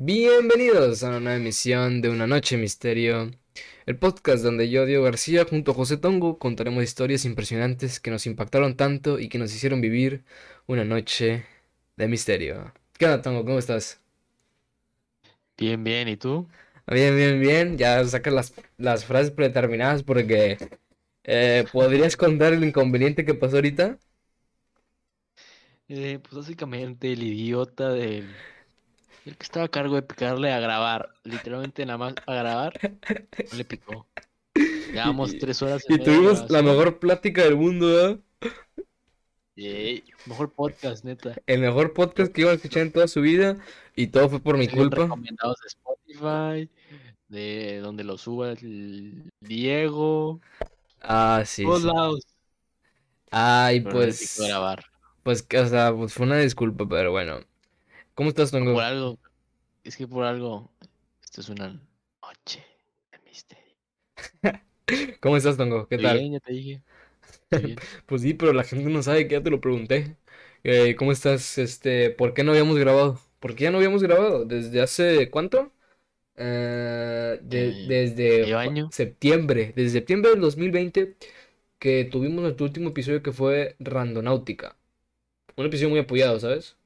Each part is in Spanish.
Bienvenidos a una nueva emisión de Una Noche Misterio, el podcast donde yo, Diego García, junto a José Tongo, contaremos historias impresionantes que nos impactaron tanto y que nos hicieron vivir una noche de misterio. ¿Qué onda, Tongo? ¿Cómo estás? Bien, bien, ¿y tú? Bien, bien, bien. Ya sacas las, las frases predeterminadas porque eh, ¿podrías contar el inconveniente que pasó ahorita? Eh, pues básicamente el idiota del el que estaba a cargo de picarle a grabar, literalmente nada más a grabar, no le picó. Llevamos tres horas y tuvimos la mejor plática del mundo, ¿eh? Yay, mejor podcast, neta. El mejor podcast que iba a escuchar en toda su vida y todo fue por mi culpa. recomendados de Spotify, de donde lo suba el Diego, Ah, sí, todos sí. lados. Ay, Pero pues, grabar. pues, o sea, pues fue una disculpa, pero bueno. ¿Cómo estás, Por Tongo? algo, es que por algo, esto es una noche de misterio. ¿Cómo estás, Tongo? ¿Qué Estoy tal? bien, ya te dije. Pues sí, pero la gente no sabe que ya te lo pregunté. Eh, ¿cómo estás? Este, ¿por qué no habíamos grabado? ¿Por qué ya no habíamos grabado? ¿Desde hace cuánto? Eh, de- Eh, desde año. septiembre, desde septiembre del 2020 que tuvimos nuestro último episodio que fue Randonáutica. Un episodio muy apoyado, ¿sabes?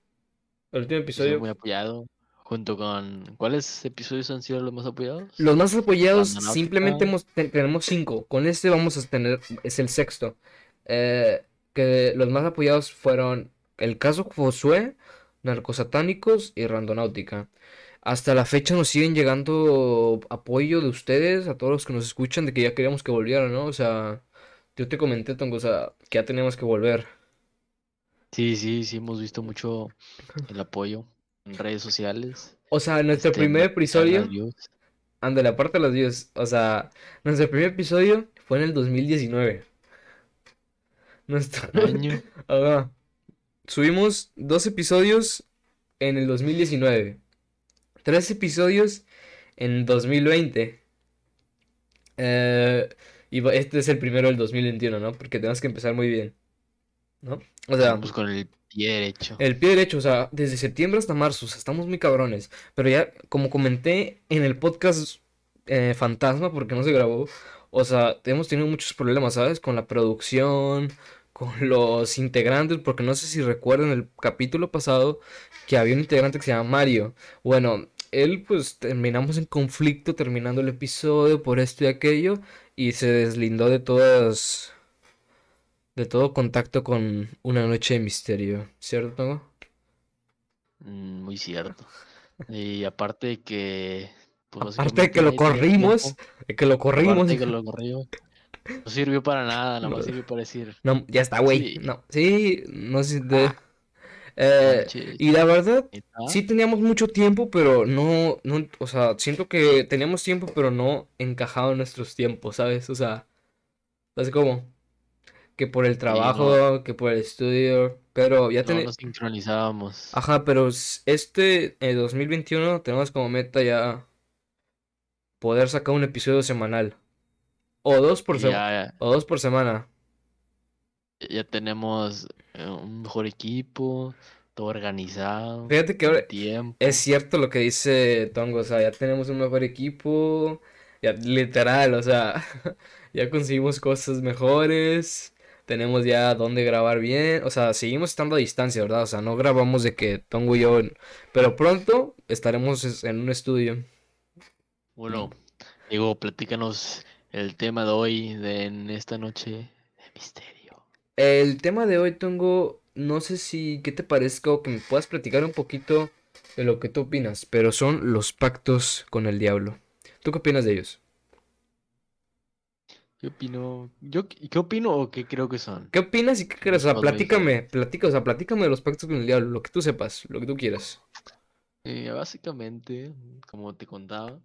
El último episodio muy apoyado, junto con... ¿Cuáles episodios han sido los más apoyados? Los más apoyados simplemente hemos, te- tenemos cinco. Con este vamos a tener, es el sexto. Eh, que los más apoyados fueron el caso Josué, Narcosatánicos y Randonáutica. Hasta la fecha nos siguen llegando apoyo de ustedes, a todos los que nos escuchan, de que ya queríamos que volvieran, ¿no? O sea, yo te comenté, Tongo, o sea, que ya teníamos que volver. Sí, sí, sí, hemos visto mucho el apoyo en redes sociales. O sea, nuestro Este, primer episodio, views. ándale, aparte de los views, o sea, nuestro primer episodio fue en el 2019. Nuestro... Año. Ajá. Subimos dos episodios en el 2019, tres episodios en 2020. Eh, y este es el primero del 2021, ¿no? Porque tenemos que empezar muy bien, ¿no? O sea, Vamos con el pie derecho. el pie derecho, o sea, desde septiembre hasta marzo, o sea, estamos muy cabrones. Pero ya, como comenté en el podcast eh, Fantasma, porque no se grabó, o sea, hemos tenido muchos problemas, ¿sabes? Con la producción, con los integrantes, porque no sé si recuerdan el capítulo pasado que había un integrante que se llama Mario. Bueno, él pues terminamos en conflicto terminando el episodio por esto y aquello, y se deslindó de todas, de todo contacto con una noche de misterio, ¿cierto, Tongo? Mm, Muy cierto. Y aparte de que, pues Aparte de que lo corrimos, de que lo corrimos. Aparte de que lo corrimos. No sirvió para nada, nada más No. sirvió para decir, No, ya está, güey. Sí. No, sí, no sé. de- ah, Eh, y la verdad, sí teníamos mucho tiempo, pero no, no, o sea, siento que teníamos tiempo, pero no encajado en nuestros tiempos, ¿sabes? O sea, así como que por el Sí, no, trabajo, que por el estudio, pero ya tenemos, nos sincronizábamos. ajá, pero este eh, 2021 tenemos como meta ya poder sacar un episodio semanal, o dos por semana, o dos por semana. ya tenemos eh, un mejor equipo, todo organizado, Fíjate que ahora tiempo. es cierto lo que dice Tongo, o sea, ya tenemos un mejor equipo, ya literal, o sea, ya conseguimos cosas mejores, tenemos ya dónde grabar bien, o sea, seguimos estando a distancia, ¿verdad? O sea, no grabamos de que Tongo y yo, pero pronto estaremos es- en un estudio. Bueno, Diego, platícanos el tema de hoy, de en esta noche de misterio. El tema de hoy, Tongo, no sé si, ¿qué te parezca o que me puedas platicar un poquito de lo que tú opinas, pero son los pactos con el diablo. ¿Tú qué opinas de ellos? ¿Qué opino? Yo, qué opino o qué creo que son? ¿Qué opinas y qué crees? O sea, platícame, platica, o sea, platícame de los pactos con el diablo, lo que tú sepas, lo que tú quieras. Eh, básicamente, como te contaba,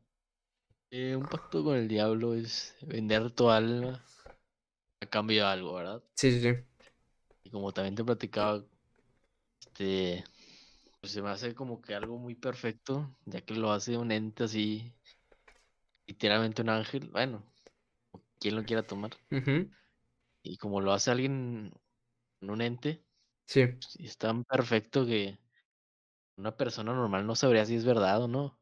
eh, un pacto con el diablo es vender tu alma a cambio de algo, ¿verdad? Sí, sí, sí. Y como también te platicaba, este, pues se me hace como que algo muy perfecto, ya que lo hace un ente así, literalmente un ángel, bueno, quien lo quiera tomar. Y como lo hace alguien, un ente, Sí. pues, es tan perfecto que una persona normal no sabría si es verdad o no. O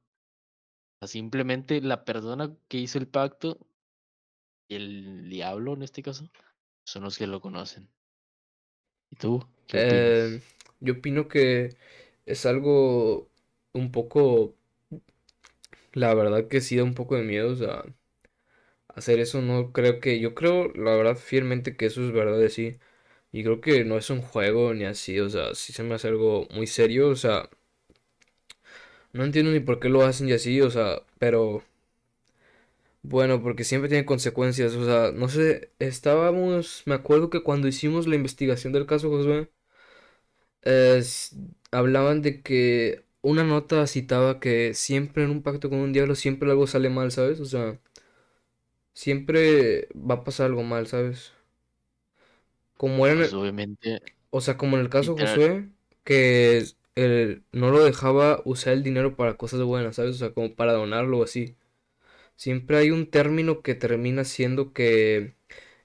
sea, simplemente la persona que hizo el pacto y el diablo en este caso son los que lo conocen. ¿Y tú? ¿Qué Eh, yo opino que es algo un poco, la verdad que sí da un poco de miedo, o sea, hacer eso no creo que, yo creo, la verdad, fielmente que eso es verdad de sí. Y creo que no es un juego ni así, o sea, sí se me hace algo muy serio, o sea, no entiendo ni por qué lo hacen y así, o sea, pero bueno, porque siempre tiene consecuencias, o sea, no sé, estábamos, me acuerdo que cuando hicimos la investigación del caso Josué, hablaban de que una nota citaba que siempre en un pacto con un diablo siempre algo sale mal, ¿sabes? O sea, siempre va a pasar algo mal, ¿sabes? Como era en Pues obviamente, o sea, como en el caso literal, Josué, que él no lo dejaba usar el dinero para cosas buenas, ¿sabes? O sea, como para donarlo o así. Siempre hay un término que termina siendo que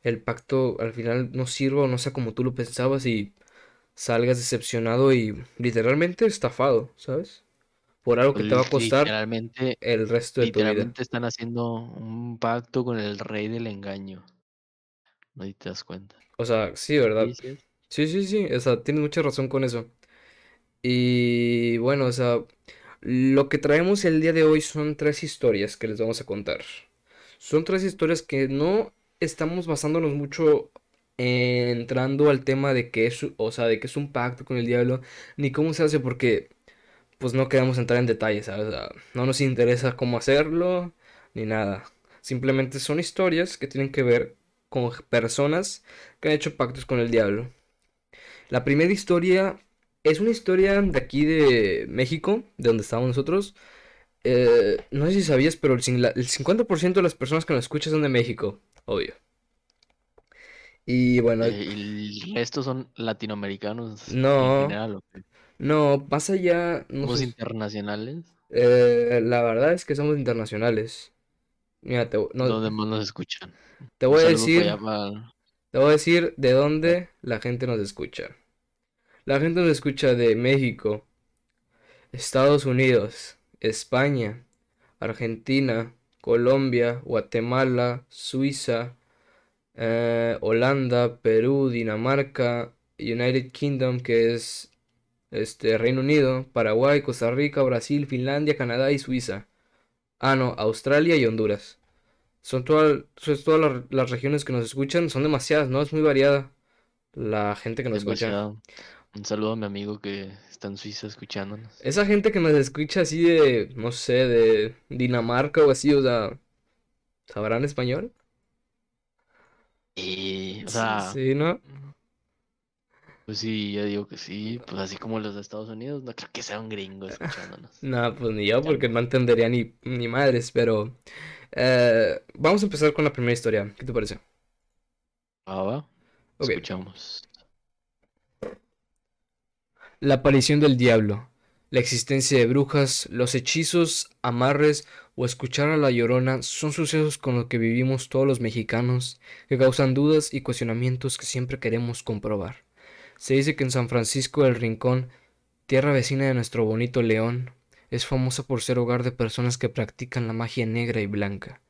el pacto al final no sirva o no sea como tú lo pensabas y salgas decepcionado y literalmente estafado, ¿sabes? Por algo que te va a costar literalmente, el resto de tu vida. literalmente están haciendo un pacto con el rey del engaño. No te das cuenta. O sea, sí, ¿verdad? Sí, sí. Sí, sí, o sea, tienes mucha razón con eso. Y bueno, o sea, lo que traemos el día de hoy son tres historias que les vamos a contar. Son tres historias que no estamos basándonos mucho en entrando al tema de que es, o sea, de que es un pacto con el diablo, ni cómo se hace, porque pues no queremos entrar en detalles, ¿sabes? No nos interesa cómo hacerlo, ni nada. Simplemente son historias que tienen que ver con personas que han hecho pactos con el diablo. La primera historia es una historia de aquí de México, de donde estábamos nosotros. Eh, no sé si sabías, pero el, cin- la- el 50% de las personas que nos escuchan son de México, obvio. Y bueno, Eh, y resto son latinoamericanos en no, general, ¿o qué? No, más allá, no Somos sé, internacionales. eh, la verdad es que somos internacionales. Mira, te, no, ¿Dónde más nos escuchan? te voy a decir, para... te voy a decir de dónde la gente nos escucha. La gente nos escucha de México, Estados Unidos, España, Argentina, Colombia, Guatemala, Suiza, eh, Holanda, Perú, Dinamarca, United Kingdom, que es este Reino Unido, Paraguay, Costa Rica, Brasil, Finlandia, Canadá y Suiza. Ah, no, Australia y Honduras. Son todas, son todas las, las regiones que nos escuchan, son demasiadas, ¿no? Es muy variada la gente que nos escucha. Un saludo a mi amigo que está en Suiza escuchándonos. Esa gente que nos escucha así de, no sé, de Dinamarca o así, o sea, ¿sabrán español? Y, o Sí, sea, sí, ¿no? Pues sí, yo digo que sí, pues así como los de Estados Unidos, no creo que sea un gringo escuchándonos. Nada, pues ni yo, porque no. no entendería ni, ni madres, pero eh, vamos a empezar con la primera historia. ¿Qué te parece? Ah, va, escuchamos. La aparición del diablo, la existencia de brujas, los hechizos, amarres o escuchar a la llorona son sucesos con los que vivimos todos los mexicanos que causan dudas y cuestionamientos que siempre queremos comprobar. Se dice que en San Francisco del Rincón, tierra vecina de nuestro bonito León, es famosa por ser hogar de personas que practican la magia negra y blanca.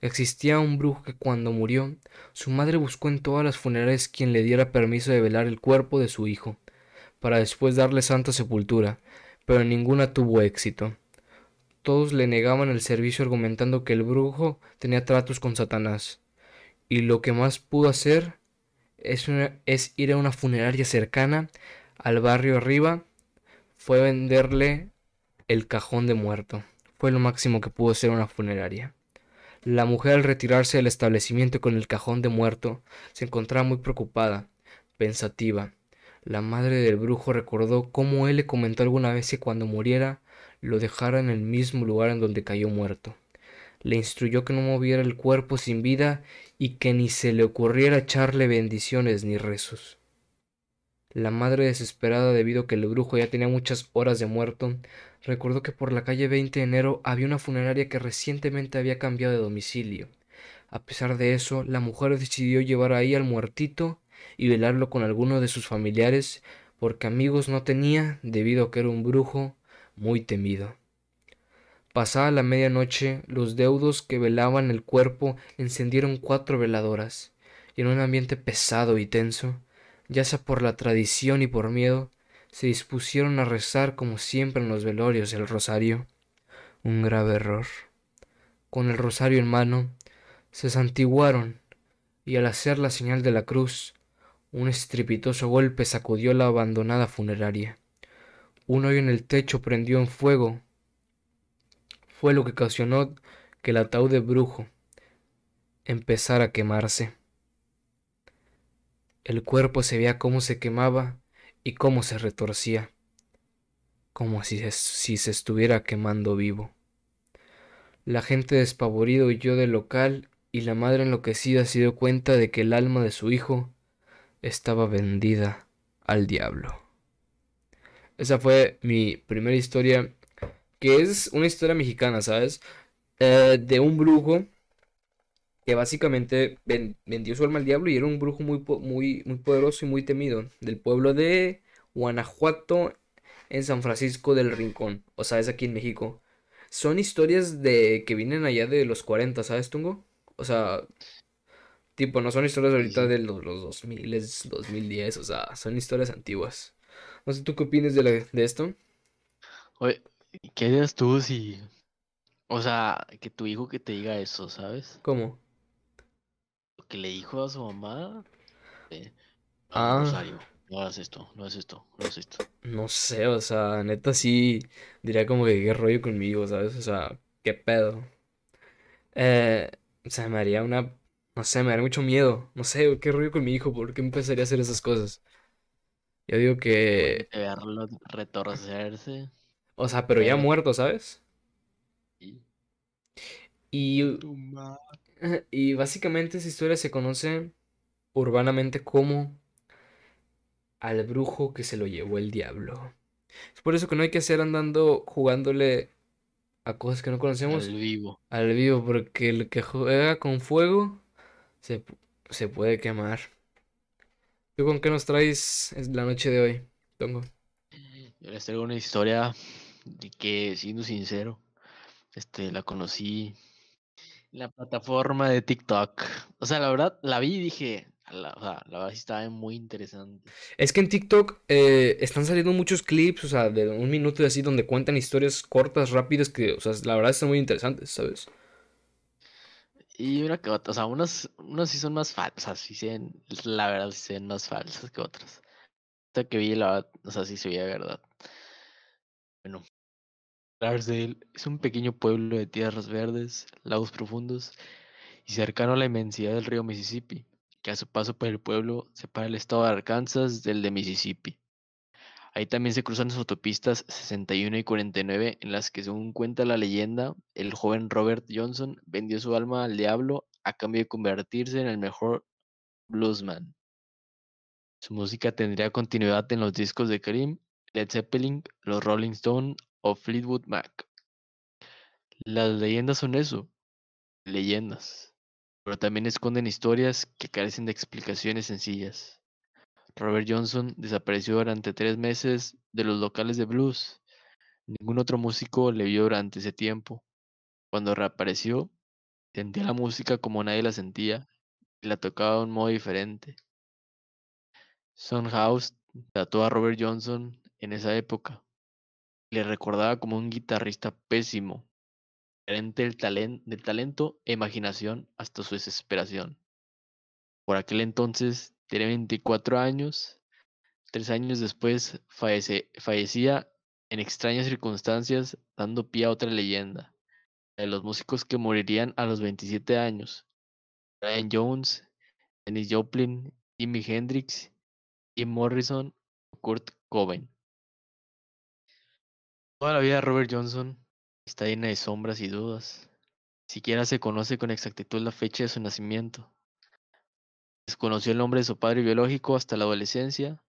Existía un brujo que cuando murió, su madre buscó en todas las funerarias quien le diera permiso de velar el cuerpo de su hijo para después darle santa sepultura, pero ninguna tuvo éxito. Todos le negaban el servicio argumentando que el brujo tenía tratos con Satanás, y lo que más pudo hacer es, es ir a una funeraria cercana al barrio arriba, fue venderle el cajón de muerto. Fue lo máximo que pudo hacer una funeraria. La mujer al retirarse del establecimiento con el cajón de muerto se encontraba muy preocupada, pensativa. La madre del brujo recordó cómo él le comentó alguna vez que cuando muriera lo dejara en el mismo lugar en donde cayó muerto. Le instruyó que no moviera el cuerpo sin vida y que ni se le ocurriera echarle bendiciones ni rezos. La madre desesperada debido a que el brujo ya tenía muchas horas de muerto, recordó que por la calle 20 de enero había una funeraria que recientemente había cambiado de domicilio. A pesar de eso, la mujer decidió llevar ahí al muertito y velarlo con alguno de sus familiares, porque amigos no tenía debido a que era un brujo muy temido. Pasada la medianoche, los deudos que velaban el cuerpo encendieron cuatro veladoras, y en un ambiente pesado y tenso, ya sea por la tradición y por miedo, se dispusieron a rezar como siempre en los velorios el rosario. Un grave error. Con el rosario en mano, se santiguaron, y al hacer la señal de la cruz, un estrepitoso golpe sacudió la abandonada funeraria. Un hoyo en el techo prendió en fuego. Fue lo que ocasionó que el ataúd de brujo empezara a quemarse. El cuerpo se veía cómo se quemaba y cómo se retorcía, como si se, si se estuviera quemando vivo. La gente despavorido huyó del local y la madre enloquecida se dio cuenta de que el alma de su hijo estaba vendida al diablo. Esa fue mi primera historia, que es una historia mexicana, ¿sabes? Eh, de un brujo que básicamente vendió su alma al diablo y era un brujo muy, muy, muy poderoso y muy temido, del pueblo de Guanajuato, en San Francisco del Rincón, o sea, es aquí en México. Son historias de que vienen allá de los 40, ¿sabes, Tungo? O sea, tipo, no son historias ahorita de los, los 2000, 2010, o sea, son historias antiguas. No sé, ¿tú qué opinas de, de esto? Oye, ¿qué harías tú si... O sea, que tu hijo que te diga eso, ¿sabes? ¿Cómo? que le dijo a su mamá. Eh, Ah. Rosario, no hagas esto, no hagas esto, no hagas esto. No sé, o sea, neta sí diría como que qué rollo conmigo, ¿sabes? O sea, qué pedo. Eh, o sea, me haría una, no sé, me daría mucho miedo. No sé, qué rollo con mi hijo, ¿por qué empezaría a hacer esas cosas? Yo digo que, retorcerse. O sea, pero ya muerto, ¿sabes? Y... Y, básicamente esa historia se conoce urbanamente como al brujo que se lo llevó el diablo. Es por eso que no hay que hacer andando jugándole a cosas que no conocemos. Al vivo. al vivo, porque el que juega con fuego se, se puede quemar. ¿Tú con qué nos traes es la noche de hoy, Tongo? Yo les traigo una historia de que, siendo sincero, este, la conocí en la plataforma de TikTok. O sea, la verdad, la vi y dije, la, o sea, la verdad sí estaba muy interesante. Es que en TikTok eh, están saliendo muchos clips, o sea, de un minuto y así, donde cuentan historias cortas, rápidas, que, o sea, la verdad están muy interesantes, ¿sabes? Y una que otra, o sea, unas, unas sí son más falsas, sí se ven- la verdad sí se ven más falsas que otras. Esta que vi, la verdad, o sea, sí se veía verdad. Bueno, Clarksdale es un pequeño pueblo de tierras verdes, lagos profundos y cercano a la inmensidad del río Mississippi, que a su paso por el pueblo separa el estado de Arkansas del de Mississippi. Ahí también se cruzan las autopistas 61 y 49, en las que, según cuenta la leyenda, el joven Robert Johnson vendió su alma al diablo a cambio de convertirse en el mejor bluesman. Su música tendría continuidad en los discos de Cream, Led Zeppelin, los Rolling Stones o Fleetwood Mac. Las leyendas son eso, leyendas, pero también esconden historias que carecen de explicaciones sencillas. Robert Johnson desapareció durante tres meses de los locales de blues. Ningún otro músico le vio durante ese tiempo. Cuando reapareció, sentía la música como nadie la sentía y la tocaba de un modo diferente. House trató a Robert Johnson en esa época. Le recordaba como un guitarrista pésimo, carente del, talen- del talento e imaginación hasta su desesperación. Por aquel entonces tenía 24 años. Tres años después fallece- fallecía en extrañas circunstancias, dando pie a otra leyenda, de los músicos que morirían a los 27 años. Brian Jones, Dennis Joplin, Jimi Hendrix, Jim Morrison Kurt Cobain. Toda la vida de Robert Johnson está llena de sombras y dudas. Ni siquiera se conoce con exactitud la fecha de su nacimiento. Desconoció el nombre de su padre biológico hasta la adolescencia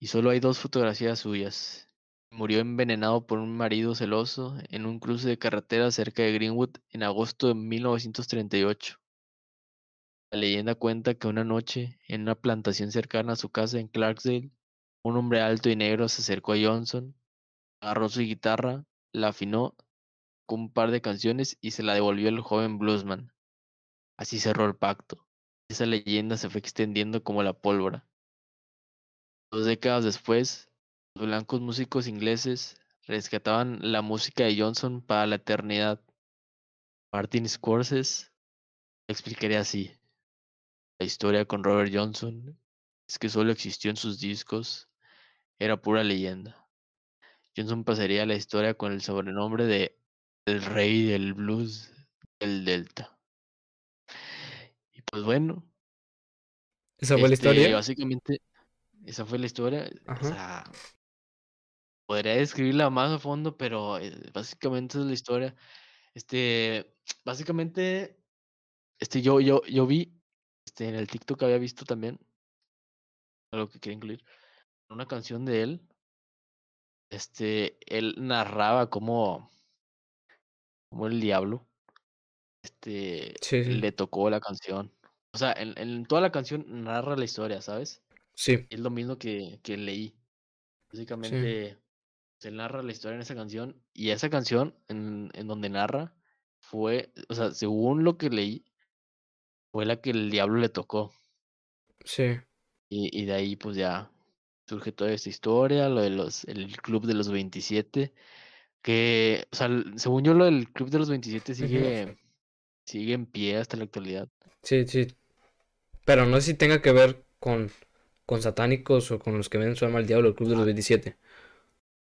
y solo hay dos fotografías suyas. Murió envenenado por un marido celoso en un cruce de carretera cerca de Greenwood en agosto de 1938. La leyenda cuenta que una noche, en una plantación cercana a su casa en Clarksdale, un hombre alto y negro se acercó a Johnson, agarró su guitarra, la afinó con un par de canciones y se la devolvió el joven bluesman. Así cerró el pacto. Esa leyenda se fue extendiendo como la pólvora. Dos décadas después, los blancos músicos ingleses rescataban la música de Johnson para la eternidad. Martin Scorsese explicaría así. La historia con Robert Johnson es que solo existió en sus discos, era pura leyenda. Johnson pasaría a la historia con el sobrenombre de el rey del blues del Delta. Y pues bueno. ¿Esa fue la este, historia? Básicamente, esa fue la historia. O Ajá. sea, podría describirla más a fondo, pero eh, básicamente es la historia. Este, básicamente, este, yo, yo, yo vi, este, en el TikTok había visto también, algo que quería incluir, una canción de él, este, él narraba cómo, cómo el diablo, este, Sí, sí. le tocó la canción. O sea, en, en toda la canción narra la historia, ¿sabes? Sí, Es lo mismo que, que leí. Básicamente, se narra la historia en esa canción y esa canción en, en donde narra fue, o sea, según lo que leí, fue la que el diablo le tocó. sí. Y, y de ahí pues ya surge toda esta historia, lo de los, el club de los 27, que, o sea, según yo lo del club de los 27 sigue, sigue en pie hasta la actualidad. Sí, sí. Pero no sé si tenga que ver con, con satánicos o con los que venden su alma al diablo, el Club de los 27.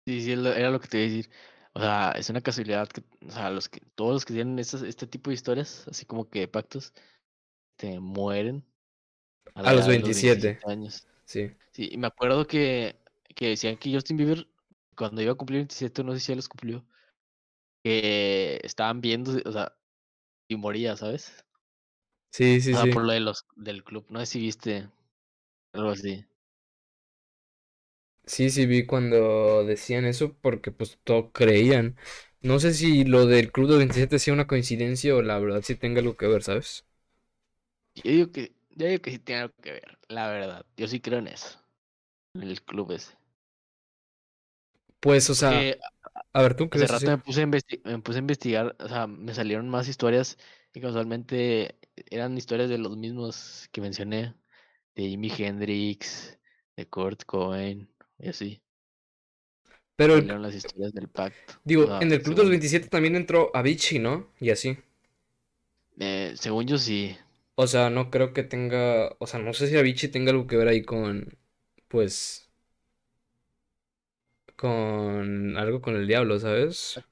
Sí, sí, era lo que te iba a decir. O sea, es una casualidad que, o sea, los que, todos los que tienen este tipo de historias, así como que pactos, te mueren a A los edad de 27. años. Sí. Sí, y me acuerdo que, que decían que Justin Bieber, cuando iba a cumplir 27, no sé si ya los cumplió, que estaban viendo, o sea, y moría, ¿sabes? Sí, sí, O sea, sí. por lo de los, del club. No sé si viste algo así. Sí, sí vi cuando decían eso porque pues todo creían. No sé si lo del Club de 27 sea una coincidencia o la verdad sí tenga algo que ver, ¿sabes? Yo digo que, yo digo que sí tiene algo que ver, la verdad. Yo sí creo en eso, en el club ese. Pues, o sea, Porque a ver, ¿tú hace crees rato así? me puse, a investi- me puse a investigar, o sea, me salieron más historias y casualmente eran historias de los mismos que mencioné, de Jimi Hendrix, de Kurt Cobain, y así. Pero, el- las historias del pacto. O digo, sea, en el Club de los según, 27 también entró Avicii, ¿no? Y así. eh, según yo sí. O sea, no creo que tenga, o sea, no sé si Avicii tenga algo que ver ahí con, pues, con algo con el diablo, ¿sabes?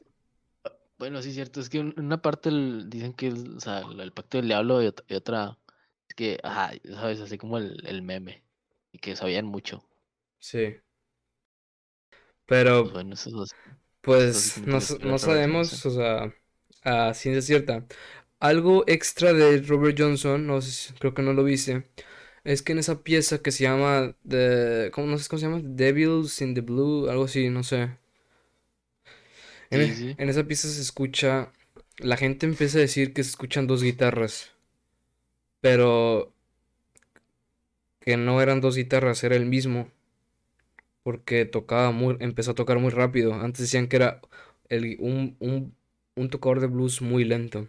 Bueno, sí, cierto. Es que en una parte el- dicen que es, o sea, el pacto del diablo y, ot- y otra es que, ajá, sabes, así como el, el meme. Y que sabían mucho. Sí. Pues Pero, bueno, eso es así pues, no, no sabemos, o sea, a ciencia cierta. Algo extra de Robert Johnson, no sé, si- creo que no lo viste, es que en esa pieza que se llama The, ¿cómo, no sé cómo se llama? Devils in the Blue, algo así, no sé. En, Sí, e- sí. en esa pieza se escucha, la gente empieza a decir que se escuchan dos guitarras, pero que no eran dos guitarras, era el mismo, porque tocaba muy, empezó a tocar muy rápido. Antes decían que era el- un, un, un tocador de blues muy lento,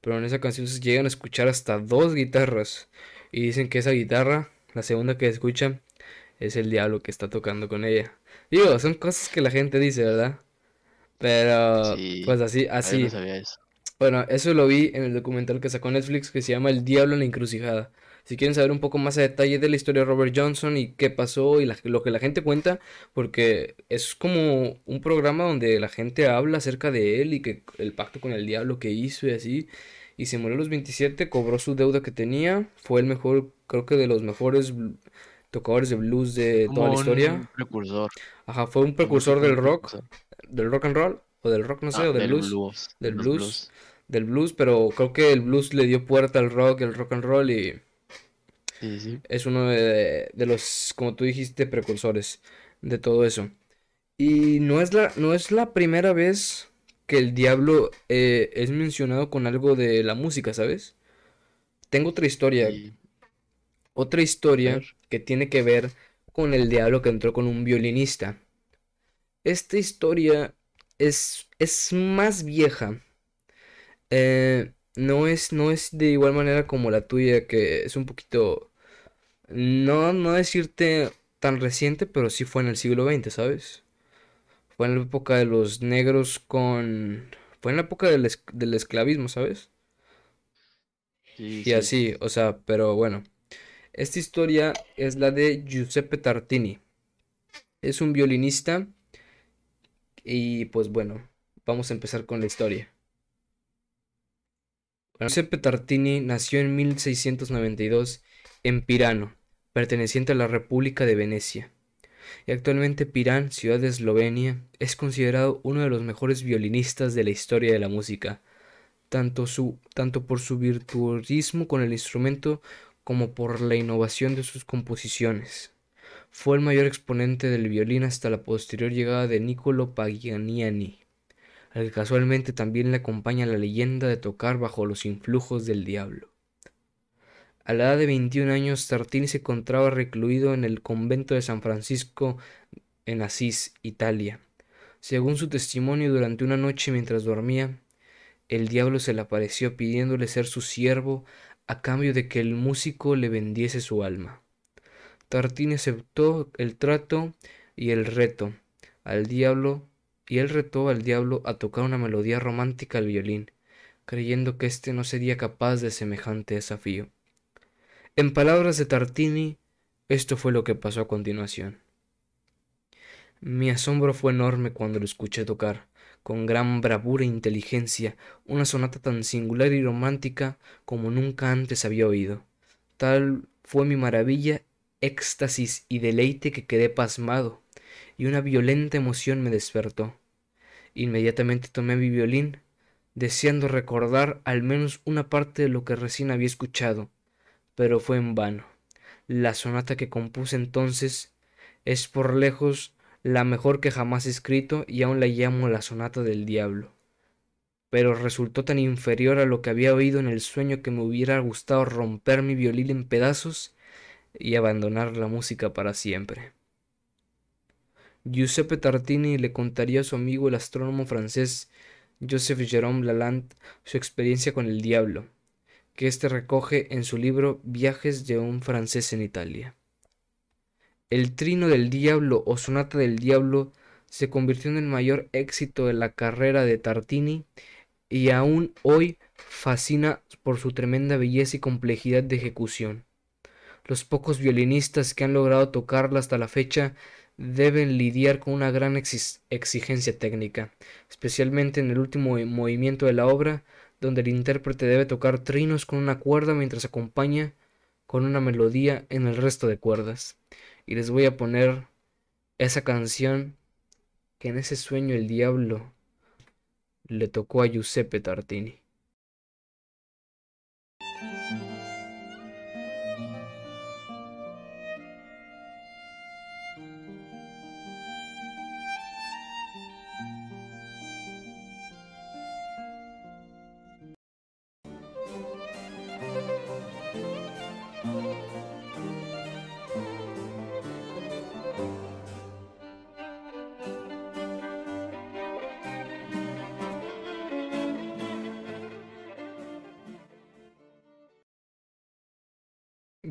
pero en esa canción se llegan a escuchar hasta dos guitarras y dicen que esa guitarra, la segunda que escuchan, es el diablo que está tocando con ella. Digo, son cosas que la gente dice, ¿verdad? Pero, Sí. pues así, yo no así. sabía eso. Bueno, eso lo vi en el documental que sacó Netflix que se llama El Diablo en la Encrucijada. Si quieren saber un poco más a detalle de la historia de Robert Johnson y qué pasó y la- lo que la gente cuenta, porque es como un programa donde la gente habla acerca de él y que el pacto con el diablo que hizo y así. Y se murió a los 27, cobró su deuda que tenía, fue el mejor, creo que de los mejores tocadores de blues de toda la un historia. precursor. Ajá, fue un precursor del un rock, del rock and roll, o del rock, no sé, Ah, o del del blues blues. del blues. del blues, pero creo que el blues le dio puerta al rock, el rock and roll y Sí, sí. es uno de, de los, como tú dijiste, precursores de todo eso. Y no es la, no es la primera vez que el diablo eh, es mencionado con algo de la música, ¿sabes? Tengo otra historia, otra historia que tiene que ver con el diablo que entró con un violinista. Esta historia es, es más vieja. Eh, no es, no es de igual manera como la tuya, que es un poquito, no, no decirte tan reciente, pero sí fue en el siglo XX, ¿sabes? Fue en la época de los negros con... Fue en la época del, es- del esclavismo, ¿sabes? Sí, Y sí. así, o sea, pero bueno. Esta historia es la de Giuseppe Tartini. Es un violinista y pues bueno, vamos a empezar con la historia. Bueno, Giuseppe Tartini nació en 1692 en Pirano, perteneciente a la República de Venecia. Y actualmente Pirán, ciudad de Eslovenia, es considerado uno de los mejores violinistas de la historia de la música, tanto, por su virtuosismo con el instrumento como por la innovación de sus composiciones. Fue el mayor exponente del violín hasta la posterior llegada de Niccolo Paganiani, al que casualmente también le acompaña la leyenda de tocar bajo los influjos del diablo. A la edad de 21 años, Tartini se encontraba recluido en el convento de San Francisco en Asís, Italia. Según su testimonio, durante una noche mientras dormía, el diablo se le apareció pidiéndole ser su siervo a cambio de que el músico le vendiese su alma. Tartini aceptó el trato y el reto al diablo y él retó al diablo a tocar una melodía romántica al violín, creyendo que éste no sería capaz de semejante desafío. En palabras de Tartini, esto fue lo que pasó a continuación. Mi asombro fue enorme cuando lo escuché tocar, con gran bravura e inteligencia, una sonata tan singular y romántica como nunca antes había oído. Tal fue mi maravilla, éxtasis y deleite que quedé pasmado, y una violenta emoción me despertó. Inmediatamente tomé mi violín, deseando recordar al menos una parte de lo que recién había escuchado, pero fue en vano. La sonata que compuse entonces es por lejos la mejor que jamás he escrito y aún la llamo la sonata del diablo. Pero resultó tan inferior a lo que había oído en el sueño que me hubiera gustado romper mi violín en pedazos y abandonar la música para siempre. Giuseppe Tartini le contaría a su amigo el astrónomo francés Joseph Jérôme Lalande su experiencia con el diablo, que éste recoge en su libro Viajes de un francés en Italia. El trino del diablo o sonata del diablo se convirtió en el mayor éxito de la carrera de Tartini y aún hoy fascina por su tremenda belleza y complejidad de ejecución. Los pocos violinistas que han logrado tocarla hasta la fecha deben lidiar con una gran exigencia técnica, especialmente en el último movimiento de la obra, donde el intérprete debe tocar trinos con una cuerda mientras acompaña con una melodía en el resto de cuerdas. Y les voy a poner esa canción que en ese sueño el diablo le tocó a Giuseppe Tartini.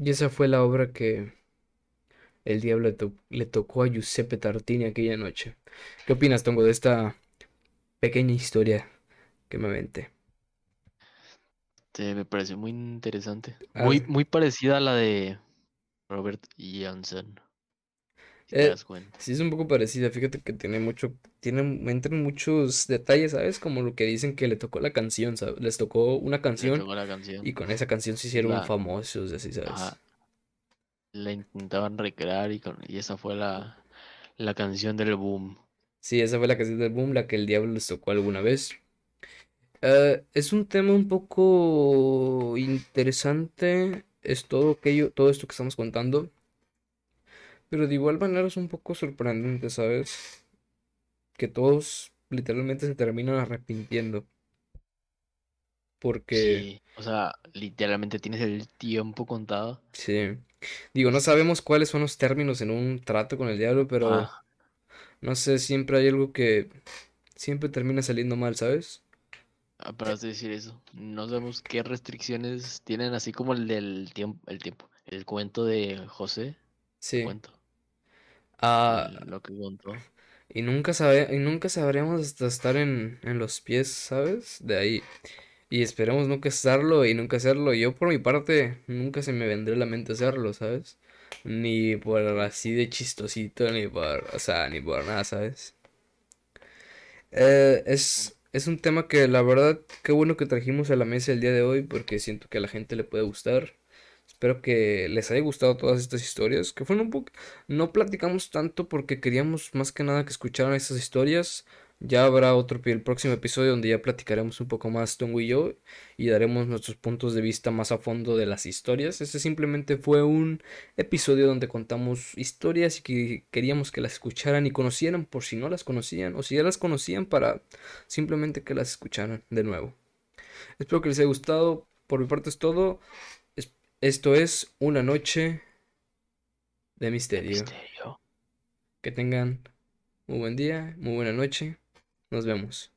Y esa fue la obra que el diablo le, to le tocó a Giuseppe Tartini aquella noche. ¿Qué opinas, Tongo, de esta pequeña historia que me aventé? Me pareció muy interesante. Ah, Muy, muy parecida a la de Robert Johnson. Si te eh, das cuenta. sí es un poco parecida, fíjate que tiene mucho, tiene, entran muchos detalles, ¿sabes? Como lo que dicen que le tocó la canción, ¿sabes? Les tocó una canción tocó la y con esa canción se hicieron La, famosos, así, ajá, ¿sabes? la intentaban recrear y, con, y esa fue la, la canción del boom. Sí, esa fue la canción del boom, la que el diablo les tocó alguna vez. Eh, es un tema un poco interesante, es todo aquello, todo esto que estamos contando, pero de igual manera es un poco sorprendente, ¿sabes? Que todos literalmente se terminan arrepintiendo, porque, Sí, o sea, literalmente tienes el tiempo contado. sí, digo, no sabemos cuáles son los términos en un trato con el diablo, pero, Ah, no sé, siempre hay algo que siempre termina saliendo mal, ¿sabes? Ah, para decir eso, no sabemos qué restricciones tienen, así como el del tiempo, el tiempo, el cuento de José, Sí. cuento, Ah, lo que contó. y nunca sabe, y nunca sabremos hasta estar en, en los pies, ¿sabes? De ahí. Y esperemos nunca estarlo y nunca hacerlo. Yo por mi parte, nunca se me vendría a la mente hacerlo, ¿sabes? Ni por así de chistosito, ni por, o sea, ni por nada, ¿sabes? Eh, es, es un tema que la verdad, qué bueno que trajimos a la mesa el día de hoy porque siento que a la gente le puede gustar. Espero que les haya gustado todas estas historias, que fueron un poco... No platicamos tanto porque queríamos más que nada que escucharan estas historias. Ya habrá otro, el próximo episodio donde ya platicaremos un poco más Tongo y yo y daremos nuestros puntos de vista más a fondo de las historias. Este simplemente fue un episodio donde contamos historias y que queríamos que las escucharan y conocieran por si no las conocían o si ya las conocían para simplemente que las escucharan de nuevo. Espero que les haya gustado. Por mi parte es todo. Es- Esto es Una noche de De misterio. misterio. Que tengan muy buen día, muy buena noche. Nos vemos.